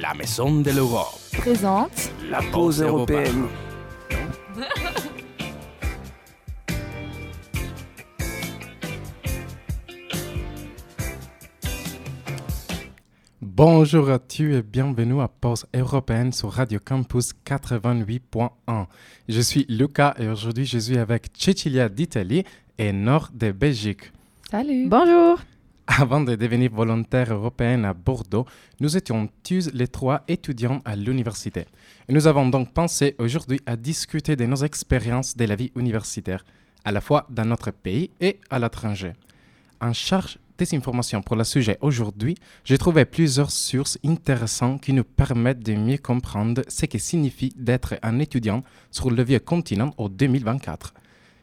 La Maison de l'Europe présente la pause européenne. Bonjour à tous et bienvenue à Pause européenne sur Radio Campus 88.1. Je suis Luca et aujourd'hui je suis avec Cecilia d'Italie et Nord de Belgique. Salut. Bonjour. Avant de devenir volontaire européenne à Bordeaux, nous étions tous les trois étudiants à l'université. Nous avons donc pensé aujourd'hui à discuter de nos expériences de la vie universitaire, à la fois dans notre pays et à l'étranger. En charge des informations pour le sujet aujourd'hui, j'ai trouvé plusieurs sources intéressantes qui nous permettent de mieux comprendre ce que signifie d'être un étudiant sur le vieux continent en 2024.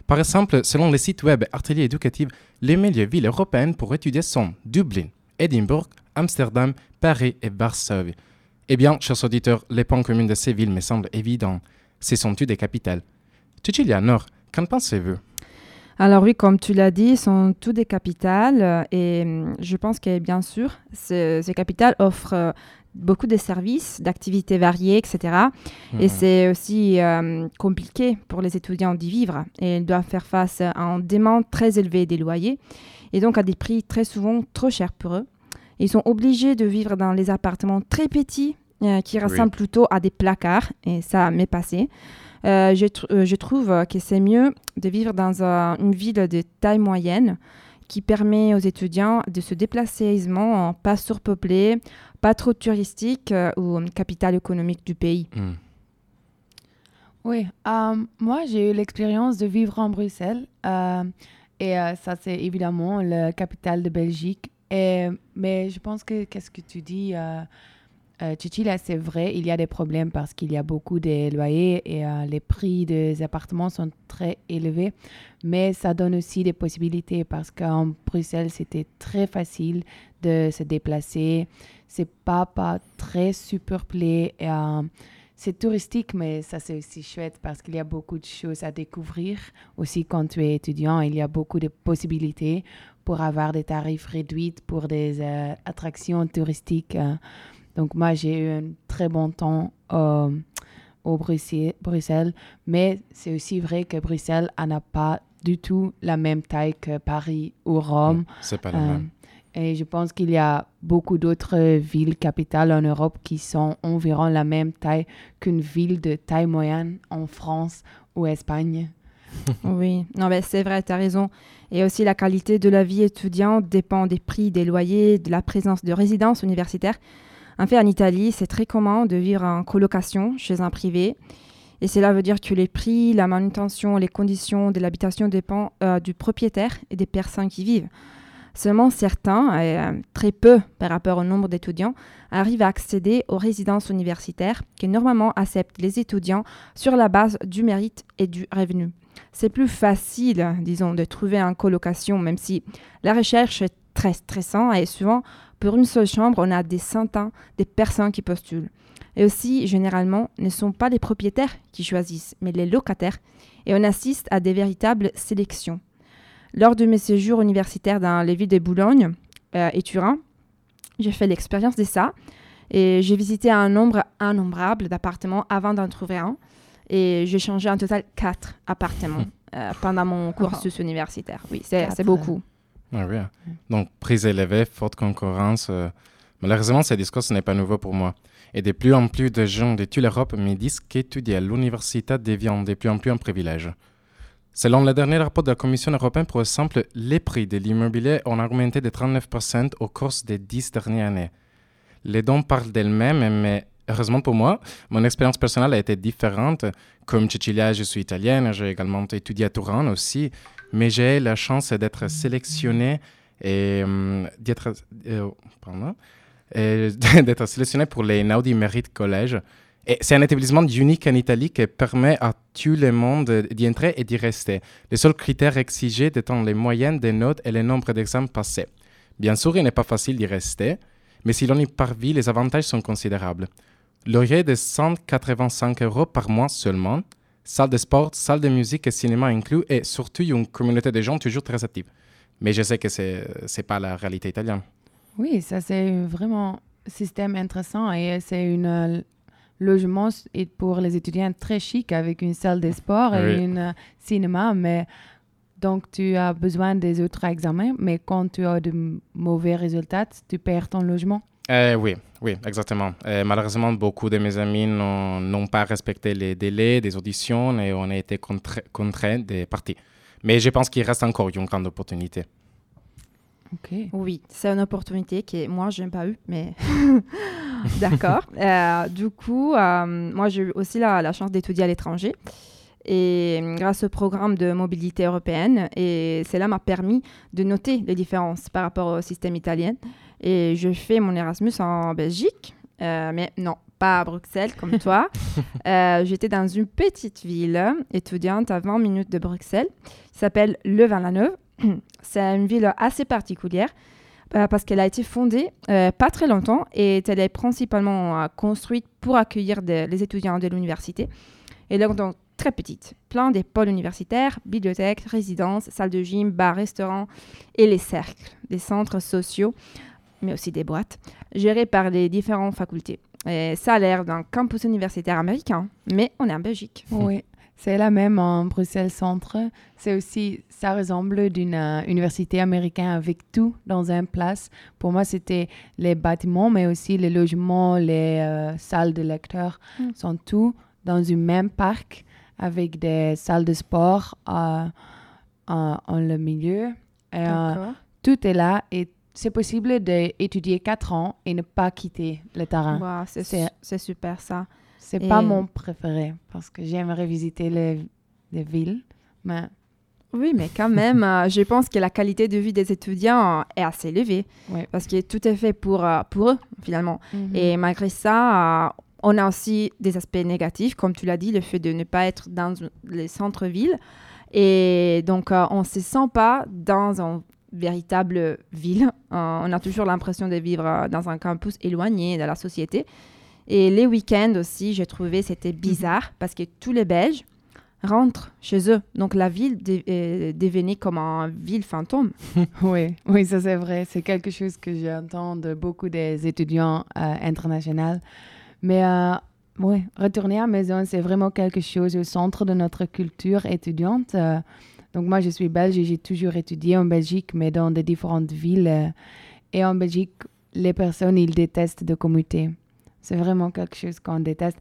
Par exemple, selon le site web Atelier Éducatif, les meilleures villes européennes pour étudier sont Dublin, Édimbourg, Amsterdam, Paris et Varsovie. Eh bien, chers auditeurs, les points communs de ces villes me semblent évidents. Ce sont toutes des capitales. Nord, qu'en pensez-vous? Alors oui, comme tu l'as dit, sont toutes des capitales euh, et hum, je pense que bien sûr, ce- ces capitales offrent euh, beaucoup de services, d'activités variées, etc. Et Mhm. c'est aussi euh, compliqué pour les étudiants d'y vivre. Et ils doivent faire face à une demande très élevée des loyers et donc à des prix très souvent trop chers pour eux. Ils sont obligés de vivre dans les appartements très petits euh, qui ressemblent plutôt à des placards et ça m'est passé. Euh, je, tr- euh, je trouve que c'est mieux de vivre dans un- une ville de taille moyenne qui permet aux étudiants de se déplacer aisément, pas surpeuplé, pas trop touristique euh, ou capitale économique du pays. Hmm. Oui, euh, moi j'ai eu l'expérience de vivre en Bruxelles euh, et euh, ça c'est évidemment la capitale de Belgique. Et, mais je pense que qu'est-ce que tu dis, euh, Chichi, là c'est vrai, il y a des problèmes parce qu'il y a beaucoup de loyers et euh, les prix des appartements sont très élevés. Mais ça donne aussi des possibilités parce qu'en Bruxelles c'était très facile de se déplacer. C'est pas, pas très surpeuplé. Et, euh, c'est touristique, mais ça c'est aussi chouette parce qu'il y a beaucoup de choses à découvrir. Aussi, quand tu es étudiant, il y a beaucoup de possibilités pour avoir des tarifs réduits pour des euh, attractions touristiques. Donc, moi, j'ai eu un très bon temps euh, au Bruxelles, Bruxelles, mais c'est aussi vrai que Bruxelles elle n'a pas du tout la même taille que Paris ou Rome. C'est pas la Euh, même. et je pense qu'il y a beaucoup d'autres villes capitales en Europe qui sont environ la même taille qu'une ville de taille moyenne en France ou Espagne. Oui, non, mais c'est vrai, tu as raison. Et aussi, la qualité de la vie étudiante dépend des prix, des loyers, de la présence de résidences universitaires. En fait, en Italie, c'est très commun de vivre en colocation chez un privé. Et cela veut dire que les prix, la manutention, les conditions de l'habitation dépendent euh, du propriétaire et des personnes qui vivent. Seulement certains, euh, très peu par rapport au nombre d'étudiants, arrivent à accéder aux résidences universitaires qui normalement acceptent les étudiants sur la base du mérite et du revenu c'est plus facile, disons, de trouver une colocation, même si la recherche est très stressante et souvent, pour une seule chambre, on a des centaines de personnes qui postulent. Et aussi, généralement, ne sont pas les propriétaires qui choisissent, mais les locataires, et on assiste à des véritables sélections. Lors de mes séjours universitaires dans les villes de Boulogne euh, et Turin, j'ai fait l'expérience de ça, et j'ai visité un nombre innombrable d'appartements avant d'en trouver un. Et j'ai changé en total quatre appartements euh, pendant mon cursus universitaire. Oui, c'est beaucoup. Ah oui. Donc, prix élevés, forte concurrence. euh, Malheureusement, ce discours ce n'est pas nouveau pour moi. Et de plus en plus de gens de toute l'Europe me disent qu'étudier à l'université devient de plus en plus un privilège. Selon le dernier rapport de la Commission européenne, par exemple, les prix de l'immobilier ont augmenté de 39% au cours des dix dernières années. Les dons parlent d'elles-mêmes, mais heureusement pour moi, mon expérience personnelle a été différente. Comme Cecilia, je suis italienne, j'ai également étudié à Turin aussi, mais j'ai la chance d'être sélectionné et hum, d'être euh, d'être sélectionné pour les Naudi Merit College. C'est un établissement unique en Italie qui permet à tout le monde d'y entrer et d'y rester. Les seuls critères exigés étant les moyennes des notes et le nombre d'examens passés. Bien sûr, il n'est pas facile d'y rester, mais si l'on y parvient, les avantages sont considérables. Loyer de 185 euros par mois seulement, salle de sport, salle de musique et cinéma inclus, et surtout une communauté de gens toujours très active. Mais je sais que ce n'est pas la réalité italienne. Oui, ça c'est vraiment système intéressant et c'est un euh, logement pour les étudiants très chic avec une salle de sport et Oui. un euh, cinéma. Mais donc, tu as besoin des autres examens, mais quand tu as de mauvais résultats, tu perds ton logement. Euh, oui, oui, exactement. Euh, malheureusement, beaucoup de mes amis n'ont pas respecté les délais des auditions et on a été contra- contraints de partir. Mais je pense qu'il reste encore une grande opportunité. OK. Oui, c'est une opportunité que moi, je n'ai pas eu, mais d'accord. Euh, du coup, euh, moi, j'ai eu aussi la, la chance d'étudier à l'étranger. Et grâce au programme de mobilité européenne, et cela m'a permis de noter les différences par rapport au système italien. Et je fais mon Erasmus en Belgique, euh, mais non, pas à Bruxelles comme toi. Euh, J'étais dans une petite ville étudiante à 20 minutes de Bruxelles, qui s'appelle Louvain-la-Neuve. C'est une ville assez particulière euh, parce qu'elle a été fondée pas très longtemps et elle est principalement construite pour accueillir les étudiants de l'université. Et donc, donc, très petite, plein des pôles universitaires, bibliothèques, résidences, salles de gym, bars, restaurants et les cercles, des centres sociaux, mais aussi des boîtes, gérés par les différentes facultés. Et ça a l'air d'un campus universitaire américain, mais on est en Belgique. Oui, c'est la même en Bruxelles Centre. C'est aussi, ça ressemble d'une euh, université américaine avec tout dans une place. Pour moi, c'était les bâtiments, mais aussi les logements, les euh, salles de lecteurs, Mm. sont tout dans un même parc avec des salles de sport euh, en, en le milieu. Et, euh, tout est là et c'est possible d'étudier quatre ans et ne pas quitter le terrain. Wow, c'est c'est- su- c'est super ça. C'est Et- pas mon préféré parce que j'aimerais visiter les, les villes, mais Oui, mais quand même, euh, je pense que la qualité de vie des étudiants est assez élevée Ouais. parce que tout est fait pour, euh, pour eux, finalement. Mhm. Et malgré ça, euh, on a aussi des aspects négatifs, comme tu l'as dit, le fait de ne pas être dans les centres-villes. Et donc, on ne se sent pas dans une véritable ville. Euh, on a toujours l'impression de vivre euh, dans un campus éloigné de la société. Et les week-ends aussi, j'ai trouvé c'était bizarre parce que tous les Belges rentrent chez eux. Donc, la ville euh, devenait comme une ville fantôme. oui, oui, ça c'est vrai. C'est quelque chose que j'entends de beaucoup des étudiants euh, internationaux. Mais oui, retourner à la maison, c'est vraiment quelque chose au centre de notre culture étudiante. Donc moi, je suis belge et j'ai toujours étudié en Belgique, mais dans des différentes villes. euh, et en Belgique, les personnes, ils détestent de commuter. C'est vraiment quelque chose qu'on déteste.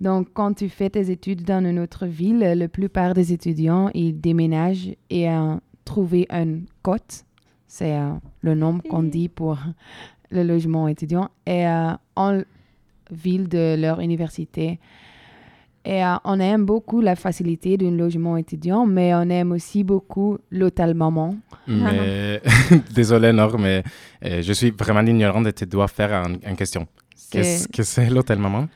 Donc, quand tu fais tes études dans une autre ville, la plupart des étudiants, ils déménagent et euh, trouver une cote, c'est euh, le nom qu'on dit pour le logement étudiant, et euh, en ville de leur université. Et euh, on aime beaucoup la facilité d'un logement étudiant, mais on aime aussi beaucoup l'hôtel maman. Mais désolé, Nord, mais euh, je suis vraiment ignorant et tu dois faire un- une question. Qu'est-ce que c'est l'hôtel maman?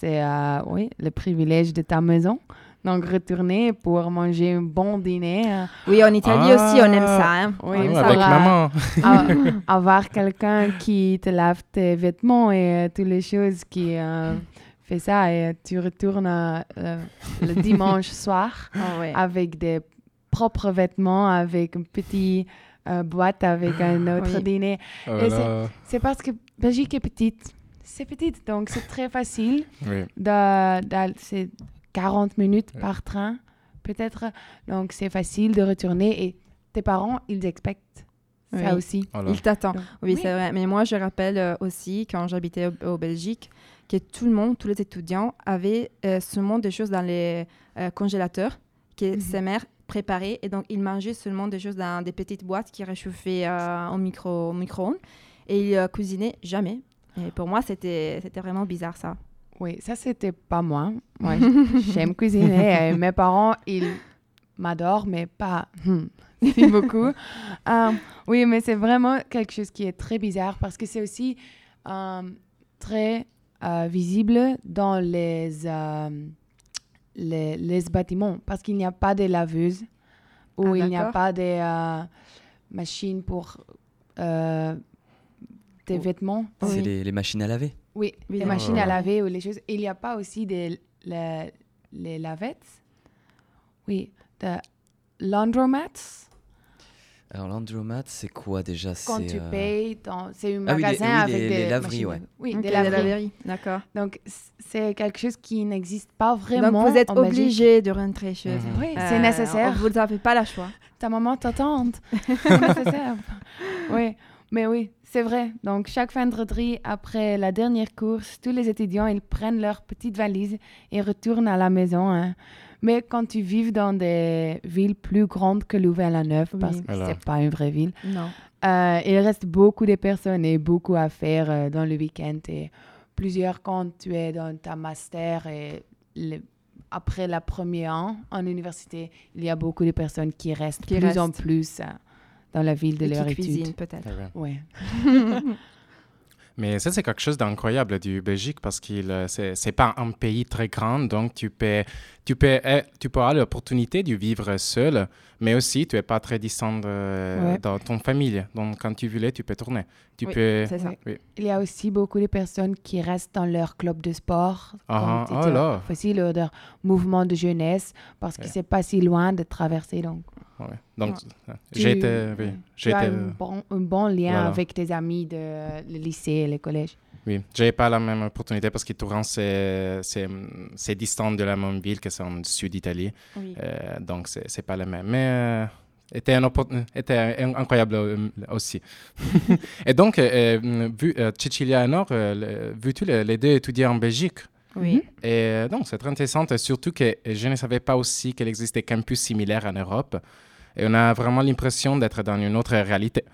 C'est, euh, oui, le privilège de ta maison. Donc, retourner pour manger un bon dîner. Oui, en Italie Ah. aussi, on aime ça. hein. Oui, On aime Ah, ça. avec va. maman. a- avoir quelqu'un qui te lave tes vêtements et euh, toutes les choses qui fait ça et tu retournes euh, le dimanche soir Ah ouais. avec des propres vêtements avec une petite euh, boîte avec un autre Oui. dîner Oh c'est parce que Belgique est petite c'est petite donc c'est très facile Oui. de, de- c'est 40 minutes par train peut-être donc c'est facile de retourner et tes parents ils expectent ça Oui. aussi Oh là. Il t'attend. Oui, oui. c'est vrai. Mais moi, je rappelle euh, aussi, quand j'habitais au, au Belgique, que tout le monde, tous les étudiants, avaient euh, seulement des choses dans les euh, congélateurs que Mhm. ses mères préparaient. Et donc, ils mangeaient seulement des choses dans des petites boîtes qui réchauffaient euh, au micro- au micro-ondes. et ils euh, cuisinaient jamais. Et pour moi, c'était c'était vraiment bizarre, ça. Oui, ça, c'était pas moi. Moi, j'aime cuisiner. et mes parents, ils m'adorent, mais pas hmm, si beaucoup. Euh, oui, mais c'est vraiment quelque chose qui est très bizarre parce que c'est aussi euh, très euh, visible dans les, euh, les, les bâtiments parce qu'il n'y a pas de laveuse ou Ah, il n'y a pas de euh, machines pour euh, des Oh. vêtements. C'est Oui. les, les machines à laver. Oui, Oui, les machines à laver ou les choses. Il n'y a pas aussi des les, les lavettes. Oui, de laundromats. Alors l'Andromat, c'est quoi déjà? Quand tu euh, payes, dans- c'est un Ah oui, les- magasin oui, avec les- des les laveries, machines- ouais. Oui, Ok, des laveries. laveries, D'accord. Donc, c'est quelque chose qui n'existe pas vraiment Donc vous êtes obligé de rentrer chez Mhm. vous. Oui, Euh, c'est nécessaire. Vous n'avez pas le choix. Ta maman, ta tante. c'est nécessaire. Oui, mais oui, c'est vrai. Donc, chaque vendredi, après la dernière course, tous les étudiants, ils prennent leur petite valise et retournent à la maison. hein. Mais quand tu vis dans des villes plus grandes que Louvain-la-Neuve, Oui. parce que Voilà. c'est pas une vraie ville, Non. euh, il reste beaucoup de personnes et beaucoup à faire euh, dans le week-end. Et plusieurs, quand tu es dans ta master et le- après la première an en université, il y a beaucoup de personnes qui restent Qui plus en plus euh, dans la ville de Et qui leur cuisine étude. peut-être. Ah ouais. Mais ça, c'est quelque chose d'incroyable du Belgique parce que c'est c'est pas un pays très grand, donc tu peux, tu peux, eh, tu peux avoir l'opportunité de vivre seul, mais aussi tu es pas très distant de, Ouais. dans ton famille. Donc quand tu voulais, tu peux tourner. Tu Oui, peux. Ça. Oui. Il y a aussi beaucoup de personnes qui restent dans leur club de sport, Ah, comme ah, là. facile, ou leur mouvement de jeunesse, parce que Ouais. c'est pas si loin de traverser. Donc, Ouais. Donc Tu- j'ai été, oui, j'ai un bon, un bon lien Voilà. avec tes amis de le lycée et le collège? oui, j'ai pas la même opportunité parce que Touran c'est distant de la même ville que c'est en sud d'Italie, Oui. Euh, donc c'est pas la même. Mais euh, était, un était incroyable euh, aussi. Et donc, euh, euh, vu, euh, Cecilia et Nord, euh, vu-tu les, les deux étudier en Belgique? Oui. Et euh, donc, c'est très intéressant, surtout que je ne savais pas aussi qu'il existait campus similaires en Europe. Et on a vraiment l'impression d'être dans une autre réalité.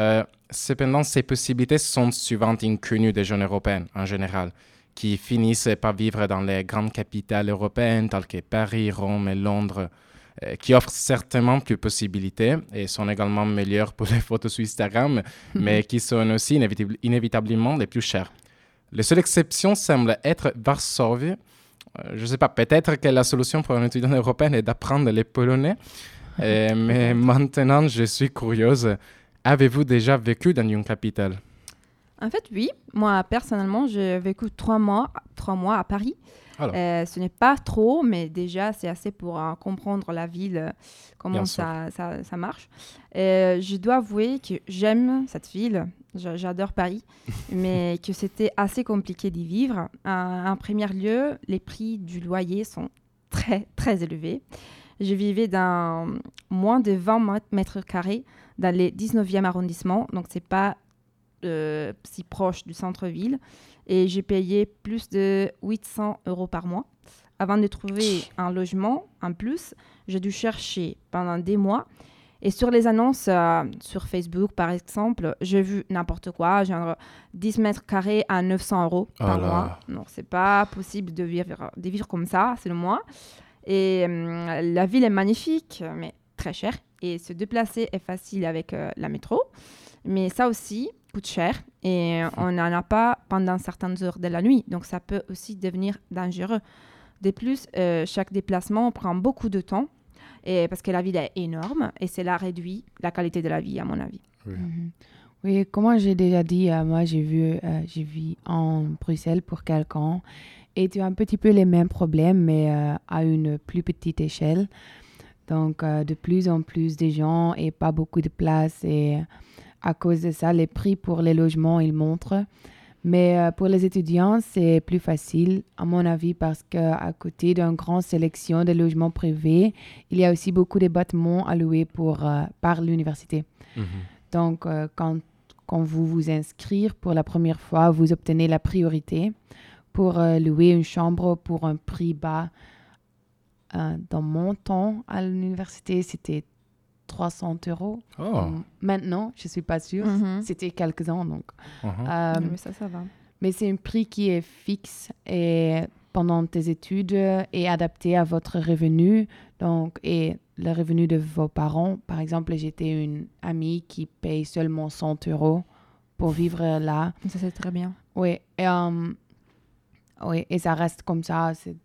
Euh, cependant, ces possibilités sont souvent inconnues des jeunes européens en général, qui finissent par vivre dans les grandes capitales européennes telles que Paris, Rome et Londres, euh, qui offrent certainement plus de possibilités et sont également meilleures pour les photos sur Instagram, mais qui sont aussi inévitab- inévitablement les plus chères. La seule exception semble être Varsovie. Euh, je ne sais pas, peut-être que la solution pour un étudiant européen est d'apprendre les polonais. Euh, mais maintenant, je suis curieuse. Avez-vous déjà vécu dans une capitale? En fait, oui. Moi, personnellement, j'ai vécu trois mois, trois mois à Paris. Euh, ce n'est pas trop, mais déjà, c'est assez pour euh, comprendre la ville, euh, comment ça, ça, ça marche. Je dois avouer que j'aime cette ville. J'a- J'adore Paris, mais que c'était assez compliqué d'y vivre. En, premier lieu, les prix du loyer sont très, très élevés. Je vivais dans moins de 20 mètres- mètres carrés dans les 19e arrondissement, donc c'est pas euh, si proche du centre-ville. Et j'ai payé plus de 800 euros par mois. Avant de trouver un logement en plus, j'ai dû chercher pendant des mois. Et sur les annonces euh, sur Facebook, par exemple, j'ai vu n'importe quoi, genre 10 mètres carrés à 900 euros Oh par là. mois. Non, c'est pas possible de vivre, de vivre comme ça, c'est le mois. Et hum, la ville est magnifique, mais très chère. Et se déplacer est facile avec euh, la métro. Mais ça aussi coûte cher. Et on n'en a pas pendant certaines heures de la nuit. Donc ça peut aussi devenir dangereux. De plus, euh, chaque déplacement prend beaucoup de temps. Et parce que la ville est énorme et cela réduit la qualité de la vie, à mon avis. Oui, comme j'ai déjà dit, euh, moi j'ai vu, euh, j'ai vu en Bruxelles pour quelqu'un et tu as un petit peu les mêmes problèmes, mais euh, à une plus petite échelle. Donc, euh, de plus en plus de gens et pas beaucoup de place. Et à cause de ça, les prix pour les logements, ils montrent. Mais euh, pour les étudiants, c'est plus facile, à mon avis, parce qu'à côté d'une grande sélection de logements privés, il y a aussi beaucoup de bâtiments louer pour, euh, par l'université. Donc, euh, quand, quand vous vous inscrivez pour la première fois, vous obtenez la priorité pour euh, louer une chambre pour un prix bas. Dans mon temps à l'université, c'était 300 euros. Oh. Hum, Maintenant, je ne suis pas sûre. Mhm. C'était quelques ans, donc. Mhm. Euh, Mais ça, ça va. mais c'est un prix qui est fixe et pendant tes études et adapté à votre revenu. Donc, et le revenu de vos parents. Par exemple, j'étais une amie qui paye seulement 100 euros pour vivre là. Ça, c'est très bien. Oui, et, euh, oui, et ça reste comme ça. C'est,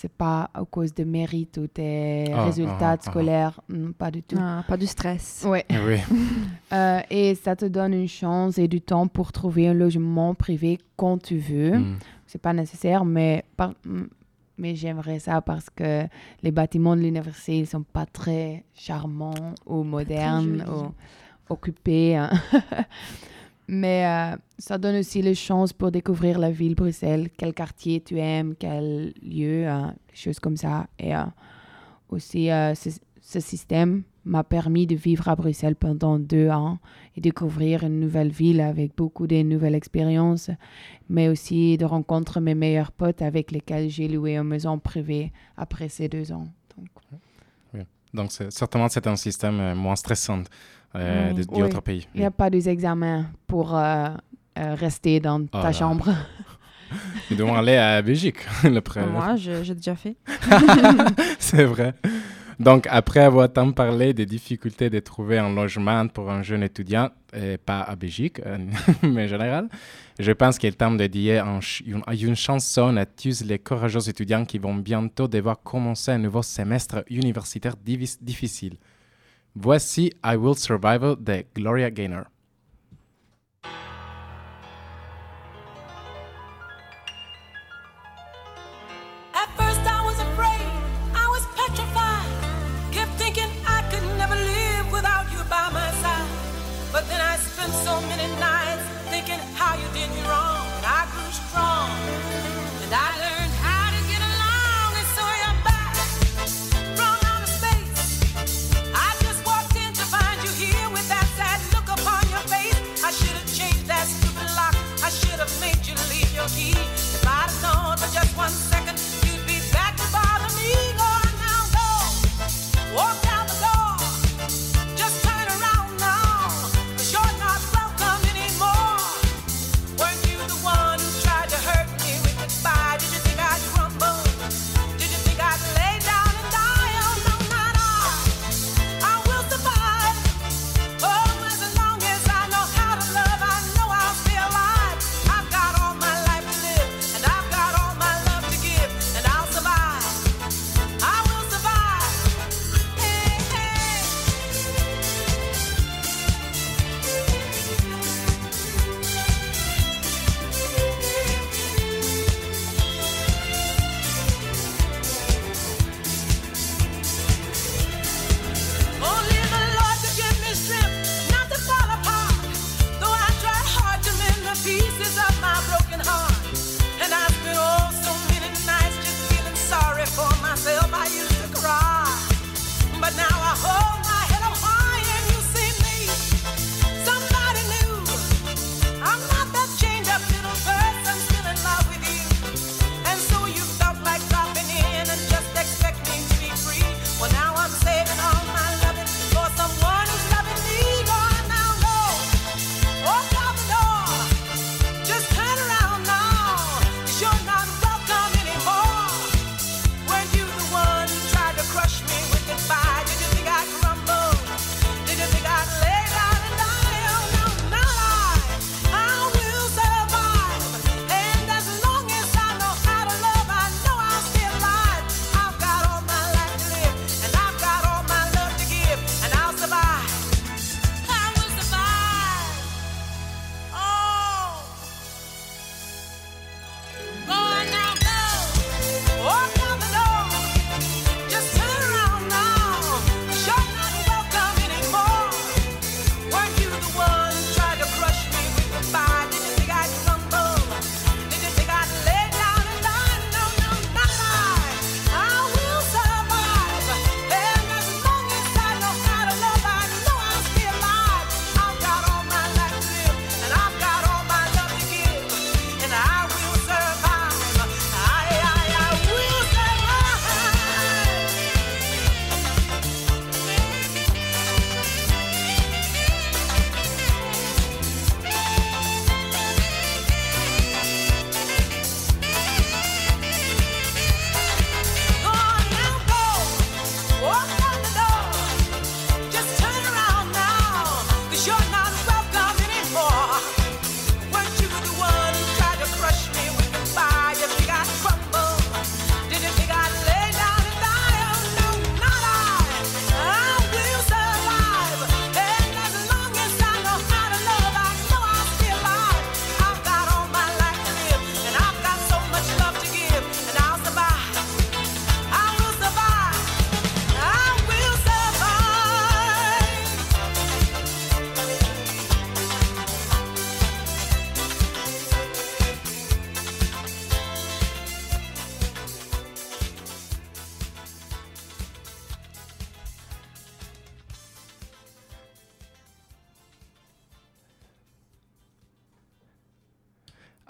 c'est pas à cause de mérite ou tes Ah, résultats ah, ah. scolaires. Non, pas du tout. Ah, pas du stress. Ouais. Oui. Euh, et ça te donne une chance et du temps pour trouver un logement privé quand tu veux. Mm. C'est pas nécessaire, mais par- mm, mais j'aimerais ça parce que les bâtiments de l'université, ils sont pas très charmants ou modernes ou occupés. hein. mais euh, ça donne aussi les chances pour découvrir la ville Bruxelles, quel quartier tu aimes, quel lieu, hein, des choses comme ça. Et euh, aussi, euh, ce, ce système m'a permis de vivre à Bruxelles pendant deux ans et découvrir une nouvelle ville avec beaucoup de nouvelles expériences, mais aussi de rencontrer mes meilleurs potes avec lesquels j'ai loué une maison privée après ces deux ans. Donc, certainement, c'est un système euh, moins stressant euh, de- Oui. autre pays. il n'y a pas des examens pour euh, euh, rester dans Oh ta là. chambre. Nous devons aller à Belgique, le Moi, j'ai déjà fait. C'est vrai. Donc, après avoir tant parlé des difficultés de trouver un logement pour un jeune étudiant, et pas à Belgique, euh, mais en général, je pense qu'il est temps de dire une, une chanson à tous les courageux étudiants qui vont bientôt devoir commencer un nouveau semestre universitaire difficile. Voici I Will Survive de Gloria Gaynor.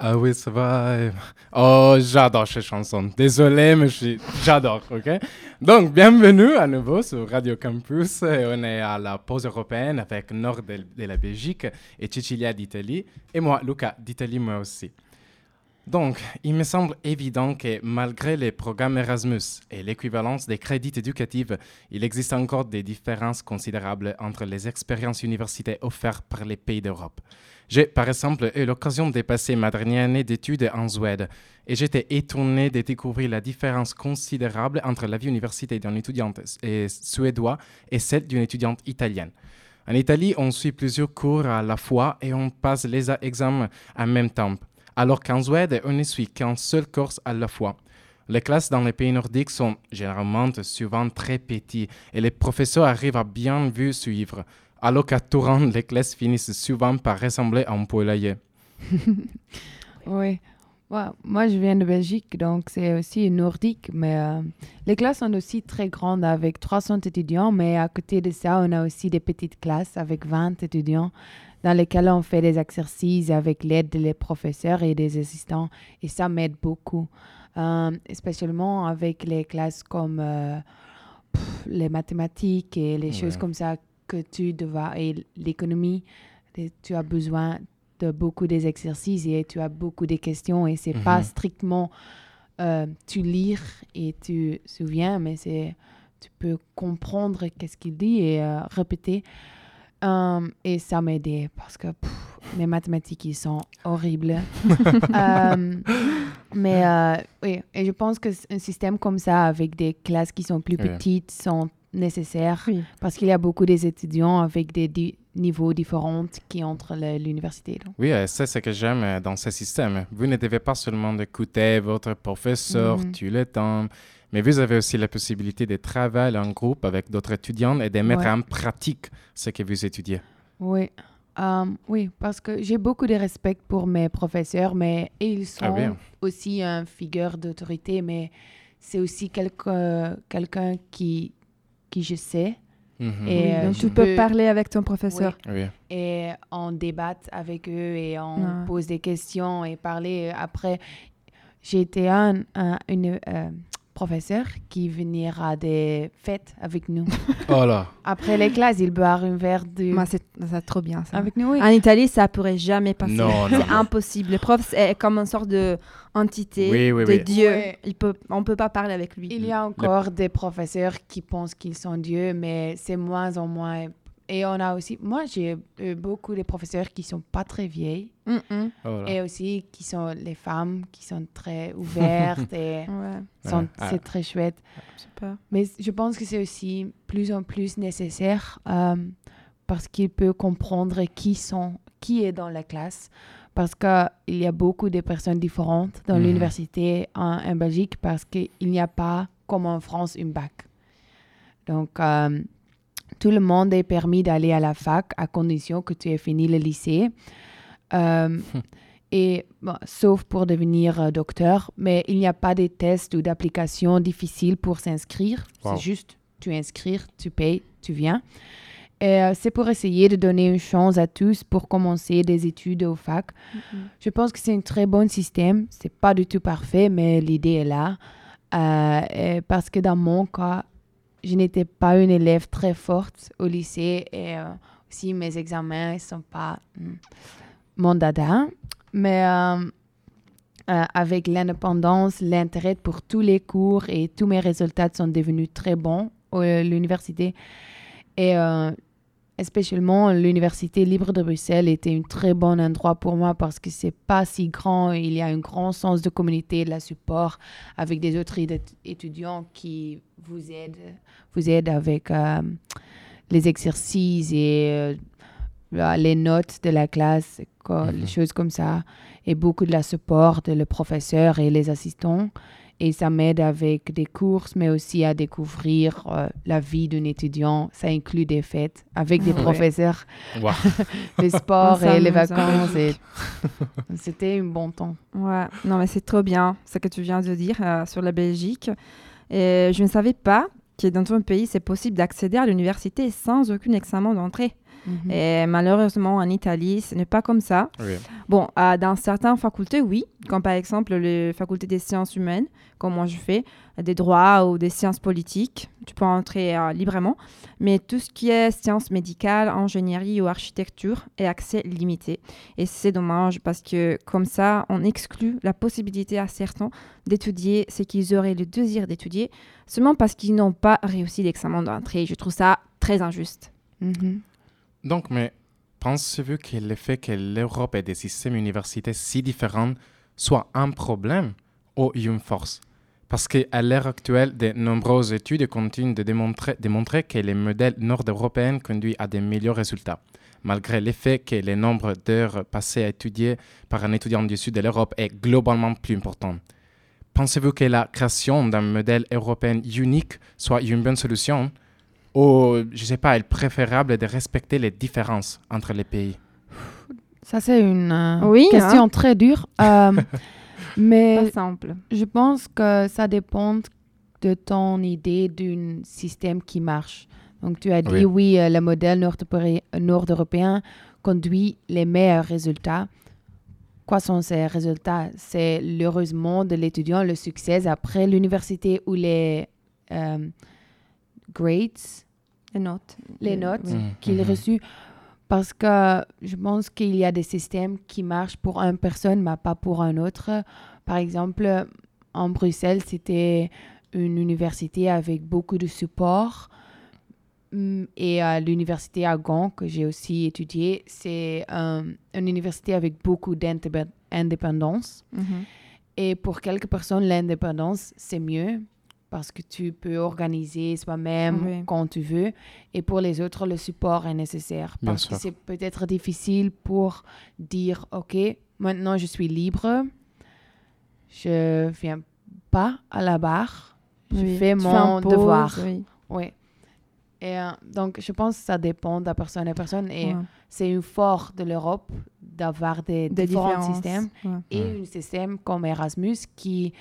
Ça va. euh. Oh, j'adore cette chanson. Désolé, mais j'adore, ok? Donc, bienvenue à nouveau sur Radio Campus. On est à la pause européenne avec Nord de la Belgique et Cecilia d'Italie. Et moi, Luca d'Italie, moi aussi. Donc, il me semble évident que malgré les programmes Erasmus et l'équivalence des crédits éducatifs, il existe encore des différences considérables entre les expériences universitaires offertes par les pays d'Europe. J'ai, par exemple, eu l'occasion de passer ma dernière année d'études en Suède et j'étais étonné de découvrir la différence considérable entre la vie universitaire d'un étudiant suédois et celle d'une étudiante italienne. En Italie, on suit plusieurs cours à la fois et on passe les examens en même temps, alors qu'en Suède, on ne suit qu'un seul cours à la fois. Les classes dans les pays nordiques sont généralement souvent très petites et les professeurs arrivent à bien vu suivre, alors qu'à Touran, les classes finissent souvent par ressembler à un poulailler. Oui. Ouais, moi, je viens de Belgique, donc c'est aussi nordique, mais euh, les classes sont aussi très grandes avec 300 étudiants, mais à côté de ça, on a aussi des petites classes avec 20 étudiants dans lesquelles on fait des exercices avec l'aide des professeurs et des assistants, et ça m'aide beaucoup, Euh, spécialement avec les classes comme euh, pff, les mathématiques et les choses comme ça que tu dois, et l'économie, tu as besoin de beaucoup des exercices et tu as beaucoup de questions et c'est pas Mhm. strictement euh, tu lire et tu souviens, mais c'est tu peux comprendre qu'est-ce qu'il dit et euh, répéter. Euh, et ça m'a aidé parce que pff, mes mathématiques ils sont horribles. Mais euh, oui, et je pense que un système comme ça avec des classes qui sont plus petites sont nécessaires Oui. parce qu'il y a beaucoup des étudiants avec des di- niveaux différents qui entrent à l'université. Oui, euh, c'est ce que j'aime euh, dans ce système. Vous ne devez pas seulement écouter votre professeur Mhm. tout le temps, mais vous avez aussi la possibilité de travailler en groupe avec d'autres étudiants et de mettre Ouais. en pratique ce que vous étudiez. Oui. Euh, oui, parce que j'ai beaucoup de respect pour mes professeurs, mais ils sont Ah bien. aussi une figure d'autorité, mais c'est aussi quelqu'un quelqu'un qui, qui je sais Mhm. Et, Oui, euh, donc je tu peux parler avec ton professeur. Oui. et on débatte avec eux et on pose des questions et parler. Après, j'ai été un, un une, euh, professeur qui venait à des fêtes avec nous. Oh là. Après les classes, il boit un verre de... Moi, c'est c'est trop bien ça. avec nous, oui. En Italie, ça pourrait jamais passer. Non, non. C'est impossible. Le prof est comme une sorte de entité Oui, oui, de oui. Dieu. Il peut, on peut pas parler avec lui. Il y a encore des professeurs qui pensent qu'ils sont dieux, mais c'est moins en moins. Et on a aussi, moi j'ai eu beaucoup de professeurs qui sont pas très vieilles Mm, mm. Oh et aussi qui sont les femmes qui sont très ouvertes et Ouais, sont- Ouais. C'est très chouette. super. Mais je pense que c'est aussi plus en plus nécessaire euh, parce qu'il peut comprendre qui sont, qui est dans la classe. Parce qu'il y a beaucoup de personnes différentes dans Mhm. l'université en, en Belgique parce qu'il n'y a pas, comme en France, une bac. Donc, euh, tout le monde est permis d'aller à la fac à condition que tu aies fini le lycée. Euh, et bon, sauf pour devenir euh, docteur, mais il n'y a pas de tests ou d'applications difficiles pour s'inscrire. Wow. C'est juste, tu inscrire, tu payes, tu viens. Et euh, c'est pour essayer de donner une chance à tous pour commencer des études au fac. Je pense que c'est un très bon système. C'est pas du tout parfait, mais l'idée est là. Euh, et parce que dans mon cas, je n'étais pas une élève très forte au lycée et euh, aussi mes examens ne sont pas hmm, mon dada. Mais euh, euh, avec l'indépendance, l'intérêt pour tous les cours et tous mes résultats sont devenus très bons à l'université. Et spécialement l'université libre de Bruxelles était un très bon endroit pour moi parce que c'est pas si grand, il y a un grand sens de communauté, de la support avec des autres étudiants qui vous aident, vous aident avec euh, les exercices et euh, les notes de la classe, quoi, Mhm. les choses comme ça, et beaucoup de la support de le professeur et les assistants. Et ça m'aide avec des courses, mais aussi à découvrir euh, la vie d'un étudiant. Ça inclut des fêtes avec des Ouais. professeurs, Wow. les sports et les vacances. et C'était un bon temps. Ouais, non, mais c'est trop bien ce que tu viens de dire euh, sur la Belgique. Et je ne savais pas que dans ton pays, c'est possible d'accéder à l'université sans aucun examen d'entrée. Mhm. Et malheureusement, en Italie, ce n'est pas comme ça. Oui. Bon, euh, dans certaines facultés, oui, comme par exemple les facultés des sciences humaines, comme moi je fais, des droits ou des sciences politiques, tu peux entrer euh, librement. Mais tout ce qui est sciences médicales, ingénierie ou architecture est accès limité. Et c'est dommage parce que comme ça, on exclut la possibilité à certains d'étudier ce qu'ils auraient le désir d'étudier, seulement parce qu'ils n'ont pas réussi l'examen d'entrée. Je trouve ça très injuste. Mhm. Donc, mais pensez-vous que le fait que l'Europe ait des systèmes universitaires si différents soit un problème ou une force Parce qu'à l'heure actuelle, de nombreuses études continuent de démontrer, que les modèles nord-européens conduisent à des meilleurs résultats, malgré le fait que le nombre d'heures passées à étudier par un étudiant du sud de l'Europe est globalement plus important. Pensez-vous que la création d'un modèle européen unique soit une bonne solution? Ou, je ne sais pas, est préférable de respecter les différences entre les pays? Ça, c'est une euh, Oui, question très dure. Euh, mais Pas simple. je pense que ça dépend de ton idée d'un système qui marche. Donc, tu as dit, Oui. oui, euh, le modèle nord-européen nord-européen conduit les meilleurs résultats. Quoi sont ces résultats? C'est l'heureusement de l'étudiant, le succès après l'université ou les euh, grades, Les notes. les Euh, notes oui. Mhm, qu'il a mhm. reçues. Parce que je pense qu'il y a des systèmes qui marchent pour une personne, mais pas pour un autre. Par exemple, en Bruxelles, c'était une université avec beaucoup de support. Hum, Et à l'université à Gand, que j'ai aussi étudié, c'est euh, une université avec beaucoup d'indépendance. Mhm. Et pour quelques personnes, l'indépendance, c'est mieux parce que tu peux organiser soi-même Oui. quand tu veux. Et pour les autres, le support est nécessaire. Bien Parce que c'est peut-être difficile pour dire, OK, maintenant je suis libre. Je viens pas à la barre. Je Oui. fais Tu mon pause, devoir. oui. Oui. Et euh, donc, je pense que ça dépend de personne à personne. Et Ouais. c'est une force de l'Europe d'avoir des, Des différents différences. systèmes Ouais. et un système comme Erasmus qui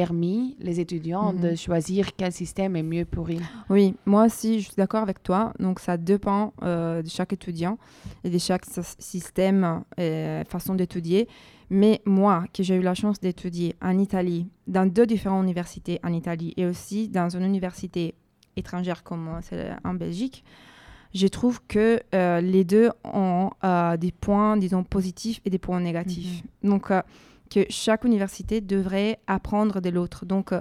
permet les étudiants Mhm. de choisir quel système est mieux pour eux. Oui, moi aussi, je suis d'accord avec toi. Donc, ça dépend euh, de chaque étudiant et de chaque sy- système et façon d'étudier. Mais moi, que j'ai eu la chance d'étudier en Italie, dans deux différentes universités en Italie et aussi dans une université étrangère comme celle en Belgique, je trouve que euh, les deux ont euh, des points, disons, positifs et des points négatifs. Donc, euh, que chaque université devrait apprendre de l'autre. Donc, euh,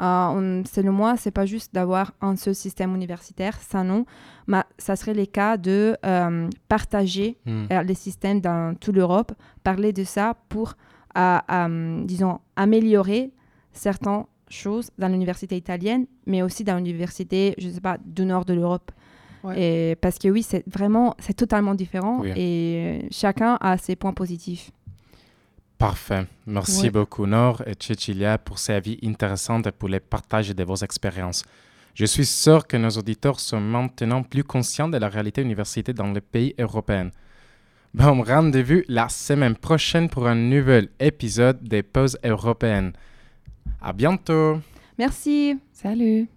euh, on- selon moi, c'est pas juste d'avoir un seul système universitaire, ça non, mais ça serait le cas de euh, partager Hmm. euh, les systèmes dans toute l'Europe, parler de ça pour, euh, euh, disons, améliorer certaines choses dans l'université italienne, mais aussi dans l'université, je sais pas, du nord de l'Europe. Ouais. Et parce que oui, c'est vraiment, c'est totalement différent Oui. et chacun a ses points positifs. Parfait. Merci Ouais. beaucoup, Nord et Cecilia, pour ces avis intéressants et pour le partage de vos expériences. Je suis sûr que nos auditeurs sont maintenant plus conscients de la réalité universitaire dans les pays européens. Bon, rendez-vous la semaine prochaine pour un nouvel épisode des pauses européennes. À bientôt! Merci. Salut!